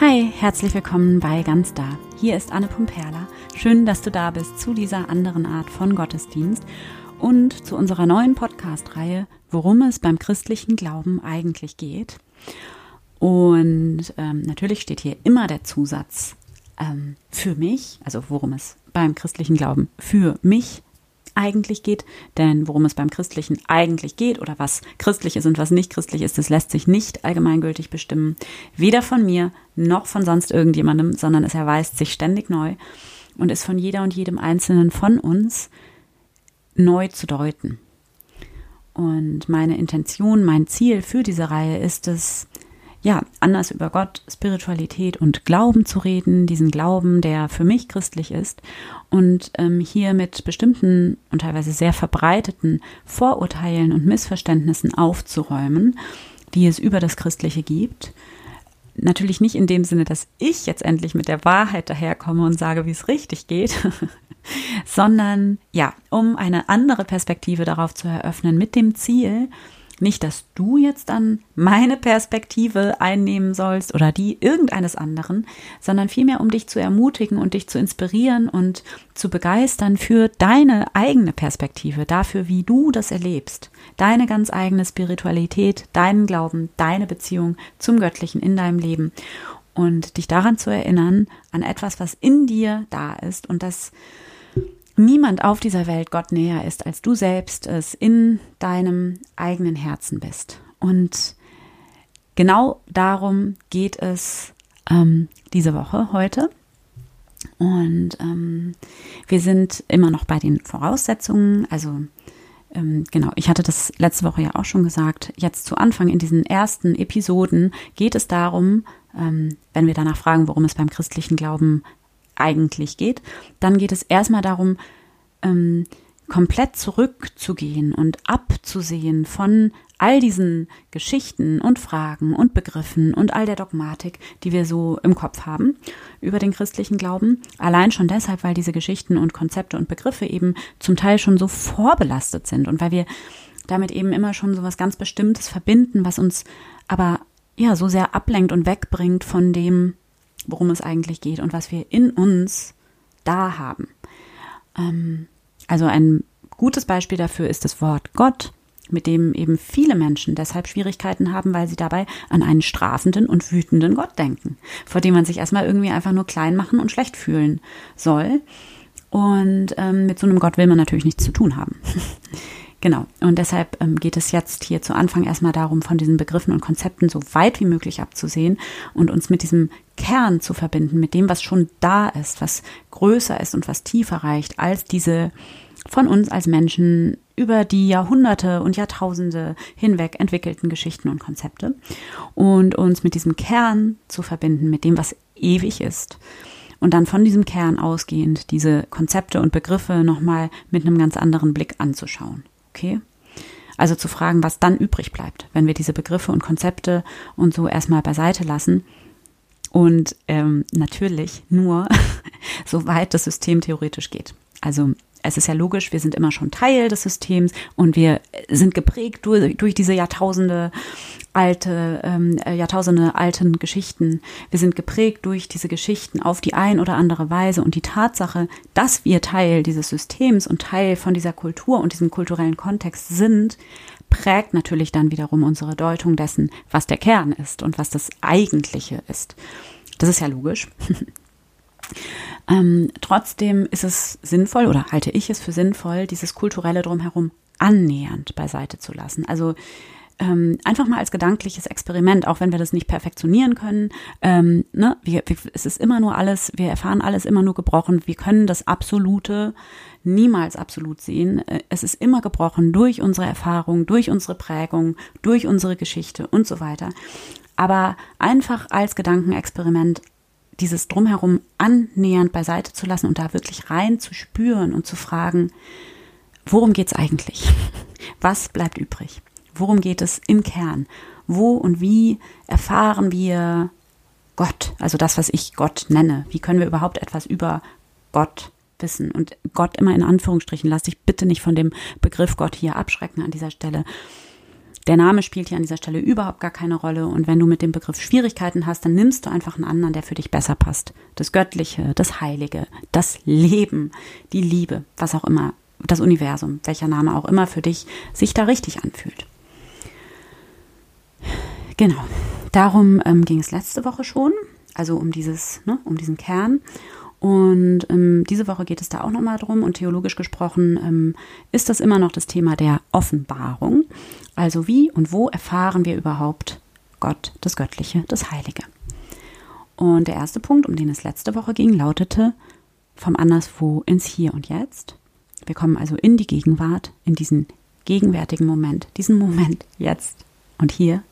Hi, herzlich willkommen bei Ganz Da. Hier ist Anne Pumperla. Schön, dass du da bist zu dieser anderen Art von Gottesdienst und zu unserer neuen Podcast-Reihe, worum es beim christlichen Glauben eigentlich geht. Und ähm, natürlich steht hier immer der Zusatz ähm, für mich, also worum es beim christlichen Glauben für mich eigentlich geht. Denn worum es beim Christlichen eigentlich geht oder was christlich ist und was nicht christlich ist, das lässt sich nicht allgemeingültig bestimmen. Weder von mir noch von sonst irgendjemandem, sondern es erweist sich ständig neu und ist von jeder und jedem Einzelnen von uns neu zu deuten. Und meine Intention, mein Ziel für diese Reihe ist es, ja, anders über Gott, Spiritualität und Glauben zu reden, diesen Glauben, der für mich christlich ist und ähm, hier mit bestimmten und teilweise sehr verbreiteten Vorurteilen und Missverständnissen aufzuräumen, die es über das Christliche gibt. Natürlich nicht in dem Sinne, dass ich jetzt endlich mit der Wahrheit daherkomme und sage, wie es richtig geht, sondern ja, um eine andere Perspektive darauf zu eröffnen mit dem Ziel, nicht, dass du jetzt dann meine Perspektive einnehmen sollst oder die irgendeines anderen, sondern vielmehr, um dich zu ermutigen und dich zu inspirieren und zu begeistern für deine eigene Perspektive, dafür, wie du das erlebst, deine ganz eigene Spiritualität, deinen Glauben, deine Beziehung zum Göttlichen in deinem Leben und dich daran zu erinnern, an etwas, was in dir da ist und das niemand auf dieser Welt Gott näher ist, als du selbst es in deinem eigenen Herzen bist. Und genau darum geht es ähm, diese Woche heute. Und ähm, wir sind immer noch bei den Voraussetzungen. Also ähm, genau, ich hatte das letzte Woche ja auch schon gesagt. Jetzt zu Anfang in diesen ersten Episoden geht es darum, ähm, wenn wir danach fragen, worum es beim christlichen Glauben eigentlich geht, dann geht es erstmal darum, ähm, komplett zurückzugehen und abzusehen von all diesen Geschichten und Fragen und Begriffen und all der Dogmatik, die wir so im Kopf haben über den christlichen Glauben. Allein schon deshalb, weil diese Geschichten und Konzepte und Begriffe eben zum Teil schon so vorbelastet sind und weil wir damit eben immer schon so was ganz Bestimmtes verbinden, was uns aber ja so sehr ablenkt und wegbringt von dem, worum es eigentlich geht und was wir in uns da haben. Ähm, also ein gutes Beispiel dafür ist das Wort Gott, mit dem eben viele Menschen deshalb Schwierigkeiten haben, weil sie dabei an einen strafenden und wütenden Gott denken, vor dem man sich erstmal irgendwie einfach nur klein machen und schlecht fühlen soll. Und ähm, mit so einem Gott will man natürlich nichts zu tun haben. Genau. Und deshalb ähm, geht es jetzt hier zu Anfang erstmal darum, von diesen Begriffen und Konzepten so weit wie möglich abzusehen und uns mit diesem Kern zu verbinden, mit dem, was schon da ist, was größer ist und was tiefer reicht als diese von uns als Menschen über die Jahrhunderte und Jahrtausende hinweg entwickelten Geschichten und Konzepte und uns mit diesem Kern zu verbinden, mit dem, was ewig ist. Und dann von diesem Kern ausgehend diese Konzepte und Begriffe nochmal mit einem ganz anderen Blick anzuschauen okay? Also zu fragen, was dann übrig bleibt, wenn wir diese Begriffe und Konzepte und so erstmal beiseite lassen. Und ähm, natürlich nur, soweit das System theoretisch geht. Also es ist ja logisch, wir sind immer schon Teil des Systems und wir sind geprägt durch, durch diese Jahrtausende alte, ähm, äh, Jahrtausende alten Geschichten. Wir sind geprägt durch diese Geschichten auf die ein oder andere Weise und die Tatsache, dass wir Teil dieses Systems und Teil von dieser Kultur und diesem kulturellen Kontext sind, prägt natürlich dann wiederum unsere Deutung dessen, was der Kern ist und was das Eigentliche ist. Das ist ja logisch. Ähm, trotzdem ist es sinnvoll oder halte ich es für sinnvoll, dieses kulturelle drumherum annähernd beiseite zu lassen. Also ähm, einfach mal als gedankliches Experiment, auch wenn wir das nicht perfektionieren können. Ähm, ne, wir, wir, es ist immer nur alles, wir erfahren alles immer nur gebrochen. Wir können das Absolute niemals absolut sehen. Äh, es ist immer gebrochen durch unsere Erfahrung, durch unsere Prägung, durch unsere Geschichte und so weiter. Aber einfach als Gedankenexperiment dieses Drumherum annähernd beiseite zu lassen und da wirklich rein zu spüren und zu fragen, worum geht's eigentlich? Was bleibt übrig? Worum geht es im Kern? Wo und wie erfahren wir Gott, also das, was ich Gott nenne? Wie können wir überhaupt etwas über Gott wissen? Und Gott immer in Anführungsstrichen, lass dich bitte nicht von dem Begriff Gott hier abschrecken an dieser Stelle. Der Name spielt hier an dieser Stelle überhaupt gar keine Rolle. Und wenn du mit dem Begriff Schwierigkeiten hast, dann nimmst du einfach einen anderen, der für dich besser passt. Das Göttliche, das Heilige, das Leben, die Liebe, was auch immer, das Universum, welcher Name auch immer für dich sich da richtig anfühlt. Genau. Darum ähm, ging es letzte Woche schon, also um dieses, ne, um diesen Kern. Und ähm, diese Woche geht es da auch nochmal drum. Und theologisch gesprochen ähm, ist das immer noch das Thema der Offenbarung. Also wie und wo erfahren wir überhaupt Gott, das Göttliche, das Heilige? Und der erste Punkt, um den es letzte Woche ging, lautete vom Anderswo ins Hier und Jetzt. Wir kommen also in die Gegenwart, in diesen gegenwärtigen Moment, diesen Moment jetzt und hier,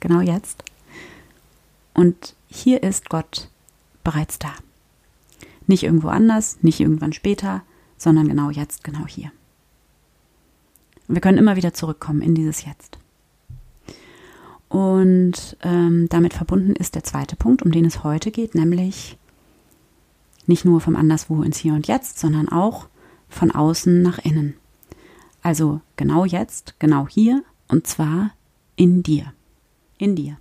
genau jetzt. Und hier ist Gott bereits da. Nicht irgendwo anders, nicht irgendwann später, sondern genau jetzt, genau hier. Und wir können immer wieder zurückkommen in dieses Jetzt. Und ähm, damit verbunden ist der zweite Punkt, um den es heute geht, nämlich nicht nur vom Anderswo ins Hier und Jetzt, sondern auch von außen nach innen. Also genau jetzt, genau hier und zwar in dir. In dir.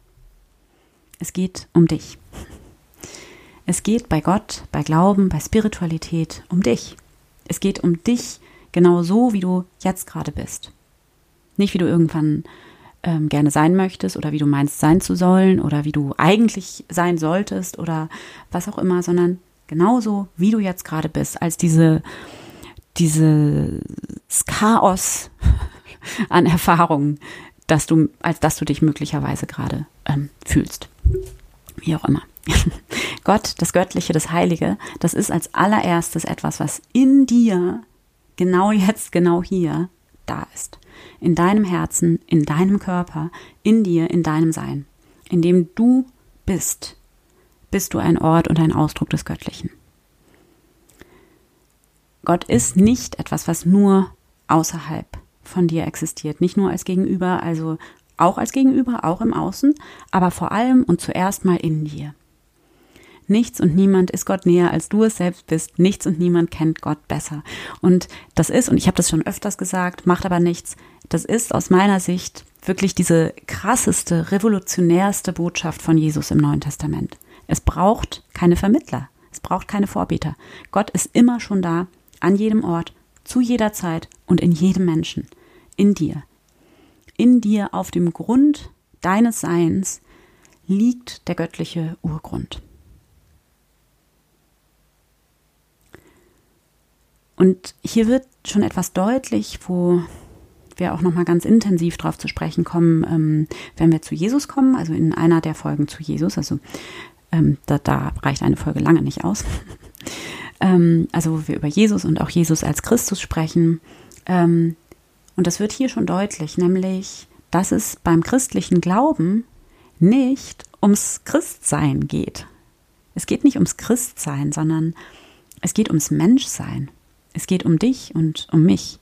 Es geht um dich. Es geht bei Gott, bei Glauben, bei Spiritualität um dich. Es geht um dich genau so, wie du jetzt gerade bist. Nicht wie du irgendwann ähm, gerne sein möchtest oder wie du meinst sein zu sollen oder wie du eigentlich sein solltest oder was auch immer, sondern genauso, wie du jetzt gerade bist, als diese, dieses Chaos an Erfahrungen, dass du, als dass du dich möglicherweise gerade ähm, fühlst. Wie auch immer. Gott, das Göttliche, das Heilige, das ist als allererstes etwas, was in dir, genau jetzt, genau hier, da ist. In deinem Herzen, in deinem Körper, in dir, in deinem Sein. In dem du bist, bist du ein Ort und ein Ausdruck des Göttlichen. Gott ist nicht etwas, was nur außerhalb von dir existiert, nicht nur als Gegenüber, also auch als Gegenüber, auch im Außen, aber vor allem und zuerst mal in dir. Nichts und niemand ist Gott näher, als du es selbst bist. Nichts und niemand kennt Gott besser. Und das ist, und ich habe das schon öfters gesagt, macht aber nichts, das ist aus meiner Sicht wirklich diese krasseste, revolutionärste Botschaft von Jesus im Neuen Testament. Es braucht keine Vermittler. Es braucht keine Vorbeter. Gott ist immer schon da, an jedem Ort, zu jeder Zeit und in jedem Menschen. In dir. In dir auf dem Grund deines Seins liegt der göttliche Urgrund. Und hier wird schon etwas deutlich, wo wir auch nochmal ganz intensiv drauf zu sprechen kommen, ähm, wenn wir zu Jesus kommen, also in einer der Folgen zu Jesus, also ähm, da, da, reicht eine Folge lange nicht aus. ähm, also wo wir über Jesus und auch Jesus als Christus sprechen. Ähm, und das wird hier schon deutlich, nämlich, dass es beim christlichen Glauben nicht ums Christsein geht. Es geht nicht ums Christsein, sondern es geht ums Menschsein. Es geht um dich und um mich.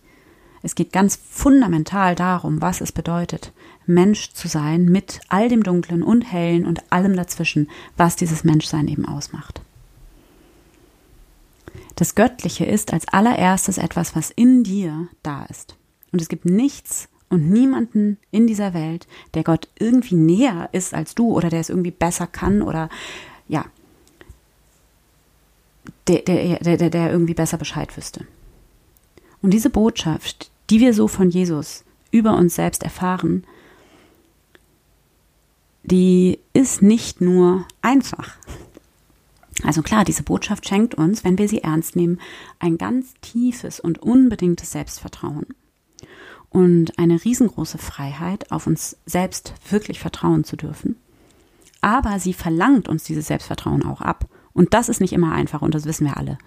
Es geht ganz fundamental darum, was es bedeutet, Mensch zu sein mit all dem Dunklen und Hellen und allem dazwischen, was dieses Menschsein eben ausmacht. Das Göttliche ist als allererstes etwas, was in dir da ist. Und es gibt nichts und niemanden in dieser Welt, der Gott irgendwie näher ist als du oder der es irgendwie besser kann oder ja, der, der, der, der irgendwie besser Bescheid wüsste. Und diese Botschaft, die wir so von Jesus über uns selbst erfahren, die ist nicht nur einfach. Also klar, diese Botschaft schenkt uns, wenn wir sie ernst nehmen, ein ganz tiefes und unbedingtes Selbstvertrauen und eine riesengroße Freiheit, auf uns selbst wirklich vertrauen zu dürfen. Aber sie verlangt uns dieses Selbstvertrauen auch ab. Und das ist nicht immer einfach und das wissen wir alle.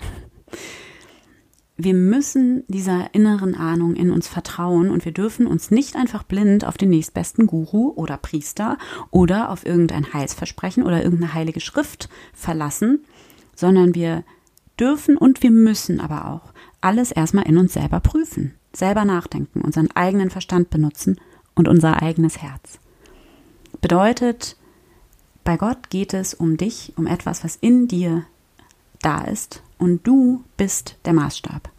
Wir müssen dieser inneren Ahnung in uns vertrauen und wir dürfen uns nicht einfach blind auf den nächstbesten Guru oder Priester oder auf irgendein Heilsversprechen oder irgendeine heilige Schrift verlassen, sondern wir dürfen und wir müssen aber auch alles erstmal in uns selber prüfen, selber nachdenken, unseren eigenen Verstand benutzen und unser eigenes Herz. Bedeutet, bei Gott geht es um dich, um etwas, was in dir da ist und du bist der Maßstab.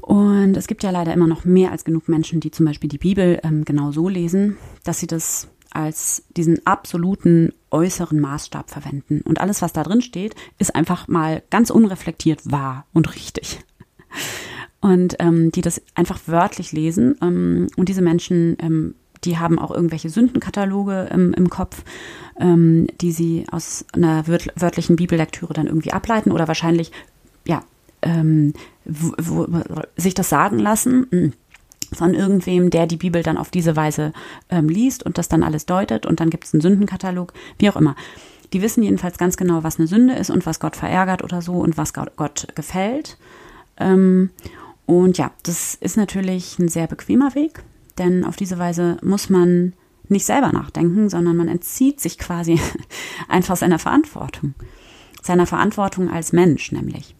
Und es gibt ja leider immer noch mehr als genug Menschen, die zum Beispiel die Bibel ähm, genau so lesen, dass sie das als diesen absoluten äußeren Maßstab verwenden. Und alles, was da drin steht, ist einfach mal ganz unreflektiert wahr und richtig. Und ähm, die das einfach wörtlich lesen. Ähm, und diese Menschen, ähm, die haben auch irgendwelche Sündenkataloge ähm, im Kopf, ähm, die sie aus einer wörtlichen Bibellektüre dann irgendwie ableiten oder wahrscheinlich, ja, ähm, wo, wo, sich das sagen lassen hm, von irgendwem, der die Bibel dann auf diese Weise ähm, liest und das dann alles deutet und dann gibt es einen Sündenkatalog, wie auch immer. Die wissen jedenfalls ganz genau, was eine Sünde ist und was Gott verärgert oder so und was Gott, Gott gefällt. Ähm, und ja, das ist natürlich ein sehr bequemer Weg, denn auf diese Weise muss man nicht selber nachdenken, sondern man entzieht sich quasi einfach seiner Verantwortung. Seiner Verantwortung als Mensch nämlich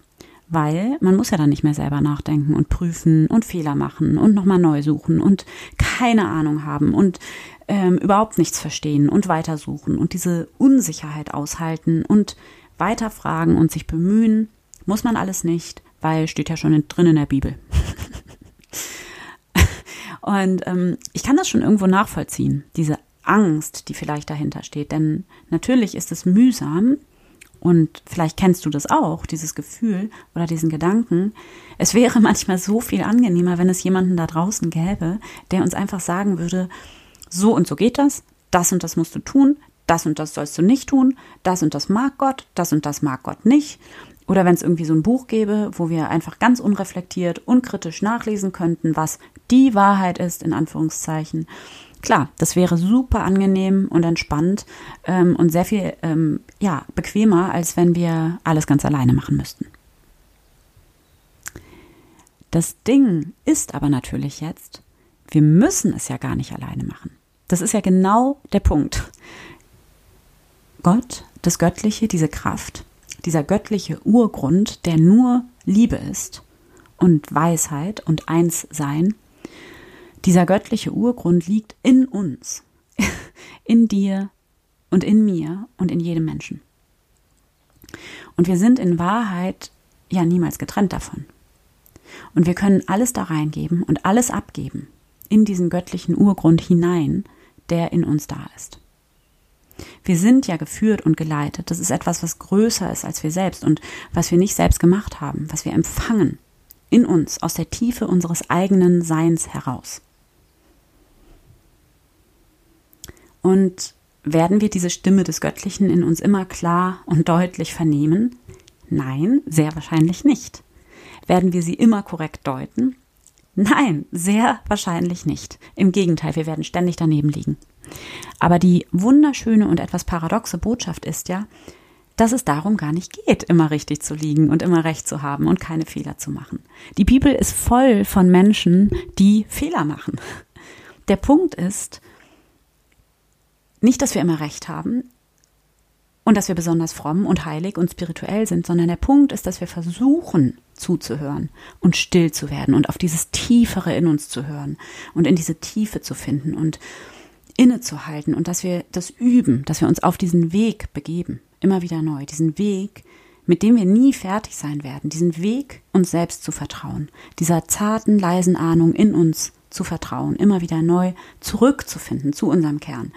weil man muss ja dann nicht mehr selber nachdenken und prüfen und Fehler machen und nochmal neu suchen und keine Ahnung haben und ähm, überhaupt nichts verstehen und weitersuchen und diese Unsicherheit aushalten und weiterfragen und sich bemühen, muss man alles nicht, weil steht ja schon drin in der Bibel. und ähm, ich kann das schon irgendwo nachvollziehen, diese Angst, die vielleicht dahinter steht. Denn natürlich ist es mühsam, und vielleicht kennst du das auch, dieses Gefühl oder diesen Gedanken. Es wäre manchmal so viel angenehmer, wenn es jemanden da draußen gäbe, der uns einfach sagen würde, so und so geht das, das und das musst du tun, das und das sollst du nicht tun, das und das mag Gott, das und das mag Gott nicht. Oder wenn es irgendwie so ein Buch gäbe, wo wir einfach ganz unreflektiert, unkritisch nachlesen könnten, was die Wahrheit ist, in Anführungszeichen. Klar, das wäre super angenehm und entspannt ähm, und sehr viel ähm, ja, bequemer, als wenn wir alles ganz alleine machen müssten. Das Ding ist aber natürlich jetzt, wir müssen es ja gar nicht alleine machen. Das ist ja genau der Punkt. Gott, das Göttliche, diese Kraft, dieser göttliche Urgrund, der nur Liebe ist und Weisheit und Einssein, dieser göttliche Urgrund liegt in uns, in dir und in mir und in jedem Menschen. Und wir sind in Wahrheit ja niemals getrennt davon. Und wir können alles da reingeben und alles abgeben in diesen göttlichen Urgrund hinein, der in uns da ist. Wir sind ja geführt und geleitet. Das ist etwas, was größer ist als wir selbst und was wir nicht selbst gemacht haben, was wir empfangen in uns aus der Tiefe unseres eigenen Seins heraus. Und werden wir diese Stimme des Göttlichen in uns immer klar und deutlich vernehmen? Nein, sehr wahrscheinlich nicht. Werden wir sie immer korrekt deuten? Nein, sehr wahrscheinlich nicht. Im Gegenteil, wir werden ständig daneben liegen. Aber die wunderschöne und etwas paradoxe Botschaft ist ja, dass es darum gar nicht geht, immer richtig zu liegen und immer recht zu haben und keine Fehler zu machen. Die Bibel ist voll von Menschen, die Fehler machen. Der Punkt ist, nicht, dass wir immer recht haben und dass wir besonders fromm und heilig und spirituell sind, sondern der Punkt ist, dass wir versuchen zuzuhören und still zu werden und auf dieses Tiefere in uns zu hören und in diese Tiefe zu finden und innezuhalten und dass wir das üben, dass wir uns auf diesen Weg begeben, immer wieder neu, diesen Weg, mit dem wir nie fertig sein werden, diesen Weg, uns selbst zu vertrauen, dieser zarten, leisen Ahnung in uns zu vertrauen, immer wieder neu zurückzufinden zu unserem Kern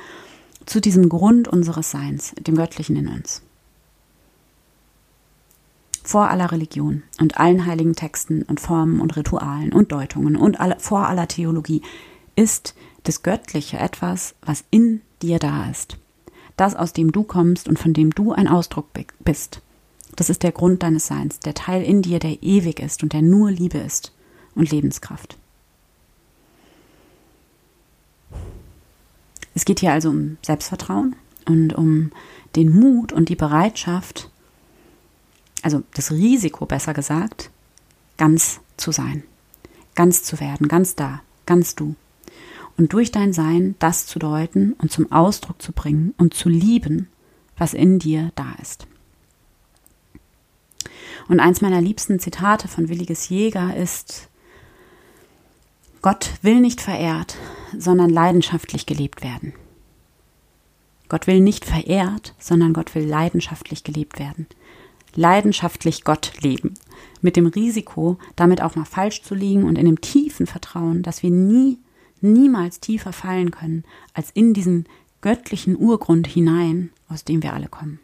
zu diesem Grund unseres Seins, dem Göttlichen in uns. Vor aller Religion und allen heiligen Texten und Formen und Ritualen und Deutungen und alle, vor aller Theologie ist das Göttliche etwas, was in dir da ist. Das, aus dem du kommst und von dem du ein Ausdruck bist. Das ist der Grund deines Seins, der Teil in dir, der ewig ist und der nur Liebe ist und Lebenskraft. Es geht hier also um Selbstvertrauen und um den Mut und die Bereitschaft, also das Risiko besser gesagt, ganz zu sein, ganz zu werden, ganz da, ganz du. Und durch dein Sein das zu deuten und zum Ausdruck zu bringen und zu lieben, was in dir da ist. Und eins meiner liebsten Zitate von Williges Jäger ist, Gott will nicht verehrt, sondern leidenschaftlich gelebt werden. Gott will nicht verehrt, sondern Gott will leidenschaftlich gelebt werden. leidenschaftlich Gott leben. Mit dem Risiko, damit auch mal falsch zu liegen und in dem tiefen Vertrauen, dass wir nie, niemals tiefer fallen können, als in diesen göttlichen Urgrund hinein, aus dem wir alle kommen.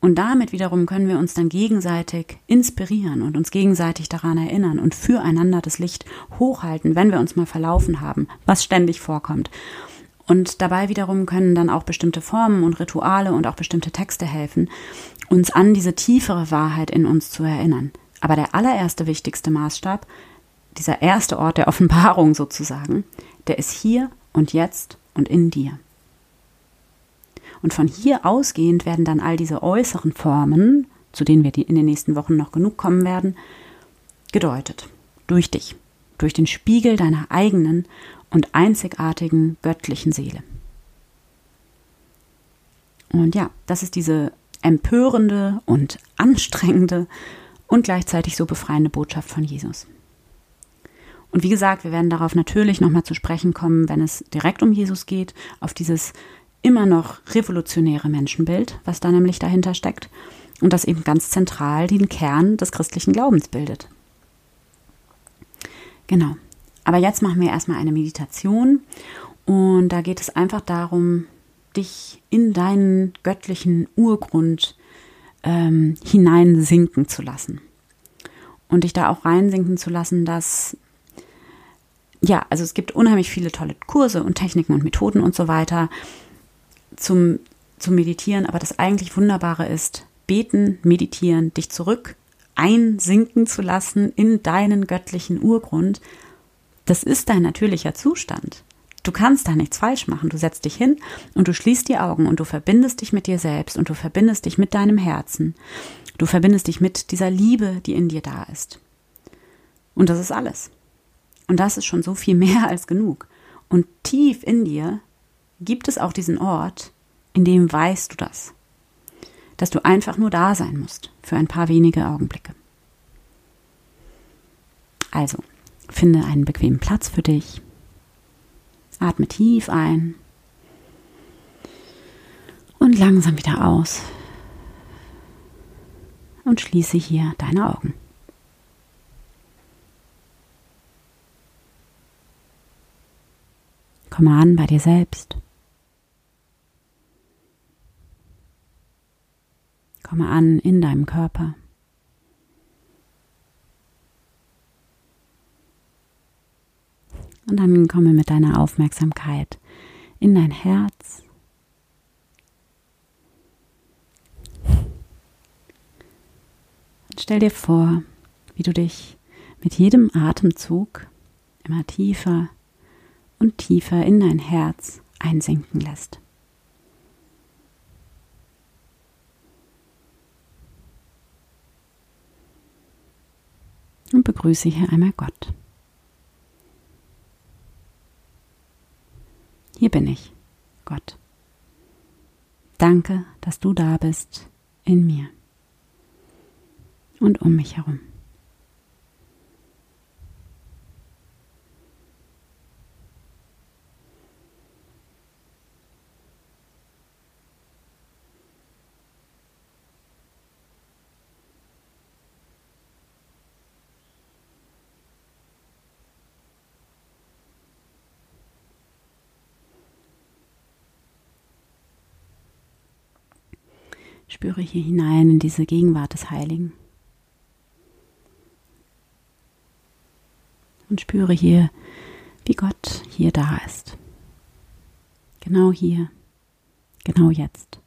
Und damit wiederum können wir uns dann gegenseitig inspirieren und uns gegenseitig daran erinnern und füreinander das Licht hochhalten, wenn wir uns mal verlaufen haben, was ständig vorkommt. Und dabei wiederum können dann auch bestimmte Formen und Rituale und auch bestimmte Texte helfen, uns an diese tiefere Wahrheit in uns zu erinnern. Aber der allererste wichtigste Maßstab, dieser erste Ort der Offenbarung sozusagen, der ist hier und jetzt und in dir. Und von hier ausgehend werden dann all diese äußeren Formen, zu denen wir in den nächsten Wochen noch genug kommen werden, gedeutet. Durch dich, durch den Spiegel deiner eigenen und einzigartigen göttlichen Seele. Und ja, das ist diese empörende und anstrengende und gleichzeitig so befreiende Botschaft von Jesus. Und wie gesagt, wir werden darauf natürlich nochmal zu sprechen kommen, wenn es direkt um Jesus geht, auf dieses immer noch revolutionäre Menschenbild, was da nämlich dahinter steckt und das eben ganz zentral den Kern des christlichen Glaubens bildet. Genau. Aber jetzt machen wir erstmal eine Meditation und da geht es einfach darum, dich in deinen göttlichen Urgrund ähm, hineinsinken zu lassen. Und dich da auch reinsinken zu lassen, dass ja, also es gibt unheimlich viele tolle Kurse und Techniken und Methoden und so weiter zum, zum Meditieren, aber das eigentlich Wunderbare ist, beten, meditieren, dich zurück einsinken zu lassen in deinen göttlichen Urgrund. Das ist dein natürlicher Zustand. Du kannst da nichts falsch machen. Du setzt dich hin und du schließt die Augen und du verbindest dich mit dir selbst und du verbindest dich mit deinem Herzen. Du verbindest dich mit dieser Liebe, die in dir da ist. Und das ist alles. Und das ist schon so viel mehr als genug. Und tief in dir gibt es auch diesen Ort, in dem weißt du das. Dass du einfach nur da sein musst für ein paar wenige Augenblicke. Also, finde einen bequemen Platz für dich. Atme tief ein und langsam wieder aus. Und schließe hier deine Augen. Komme an bei dir selbst. Komme an in deinem Körper. Und dann komme mit deiner Aufmerksamkeit in dein Herz. Und stell dir vor, wie du dich mit jedem Atemzug immer tiefer und tiefer in dein Herz einsinken lässt. und begrüße hier einmal Gott. Hier bin ich, Gott. Danke, dass du da bist in mir und um mich herum. Spüre hier hinein in diese Gegenwart des Heiligen. Und spüre hier, wie Gott hier da ist. Genau hier, genau jetzt.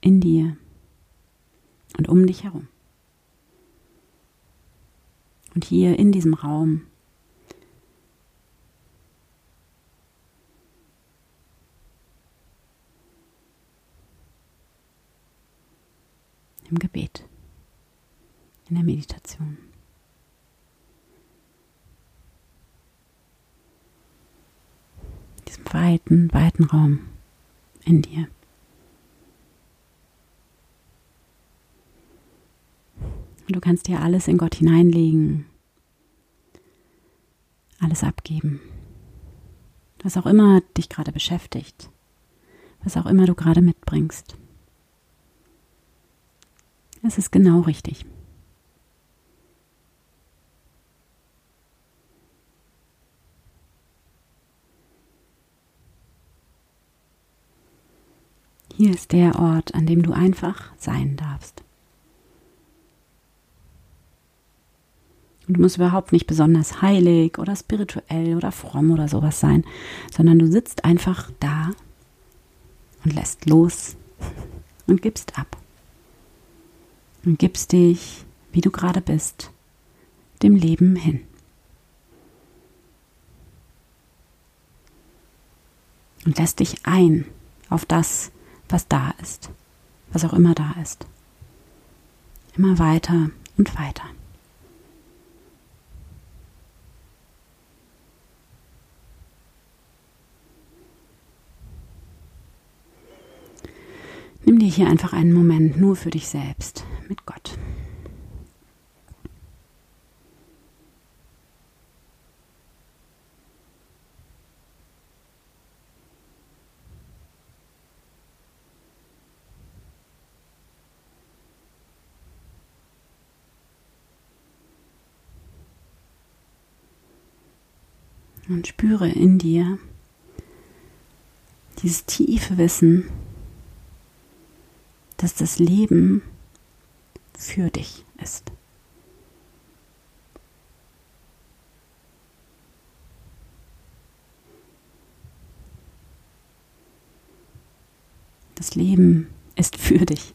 In dir und um dich herum. Und hier in diesem Raum im Gebet, in der Meditation. Diesem weiten, weiten Raum in dir. Du kannst dir alles in Gott hineinlegen, alles abgeben, was auch immer dich gerade beschäftigt, was auch immer du gerade mitbringst. Es ist genau richtig. Hier ist der Ort, an dem du einfach sein darfst. Und du musst überhaupt nicht besonders heilig oder spirituell oder fromm oder sowas sein, sondern du sitzt einfach da und lässt los und gibst ab. Und gibst dich, wie du gerade bist, dem Leben hin. Und lässt dich ein auf das, was da ist, was auch immer da ist. Immer weiter und weiter. Nimm dir hier einfach einen Moment nur für dich selbst mit Gott. Und spüre in dir dieses tiefe Wissen, dass das Leben für dich ist. Das Leben ist für dich,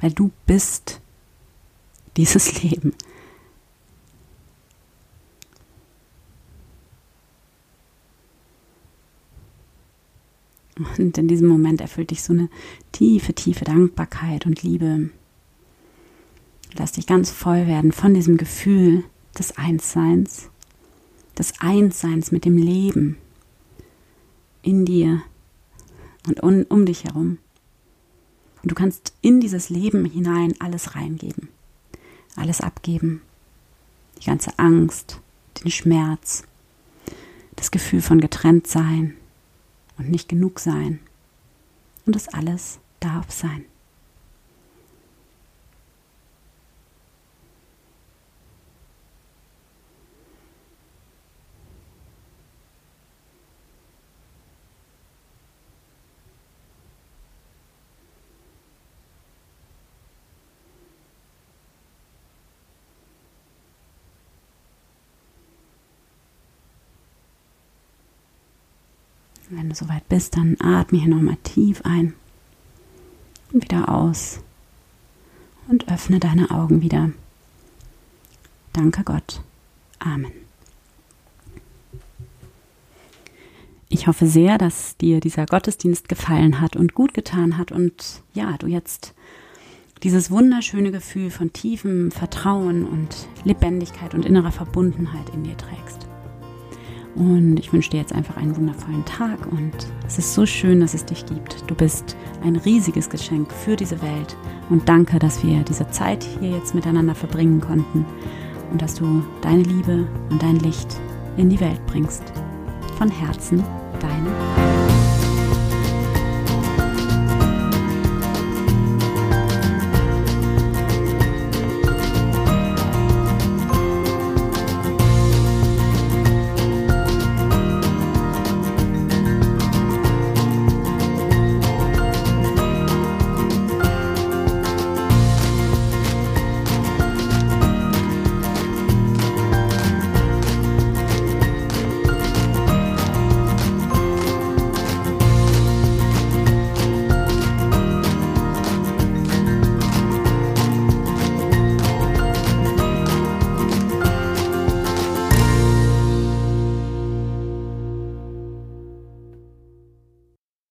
weil du bist dieses Leben. Und in diesem Moment erfüllt dich so eine tiefe, tiefe Dankbarkeit und Liebe. Lass dich ganz voll werden von diesem Gefühl des Einsseins, des Einsseins mit dem Leben in dir und um, um dich herum. Und du kannst in dieses Leben hinein alles reingeben, alles abgeben. Die ganze Angst, den Schmerz, das Gefühl von Getrenntsein, und nicht genug sein. Und das alles darf sein. Wenn soweit bist, dann atme hier nochmal tief ein und wieder aus und öffne deine Augen wieder. Danke Gott. Amen. Ich hoffe sehr, dass dir dieser Gottesdienst gefallen hat und gut getan hat und ja, du jetzt dieses wunderschöne Gefühl von tiefem Vertrauen und Lebendigkeit und innerer Verbundenheit in dir trägst. Und ich wünsche dir jetzt einfach einen wundervollen Tag und es ist so schön, dass es dich gibt. Du bist ein riesiges Geschenk für diese Welt und danke, dass wir diese Zeit hier jetzt miteinander verbringen konnten und dass du deine Liebe und dein Licht in die Welt bringst. Von Herzen, deine.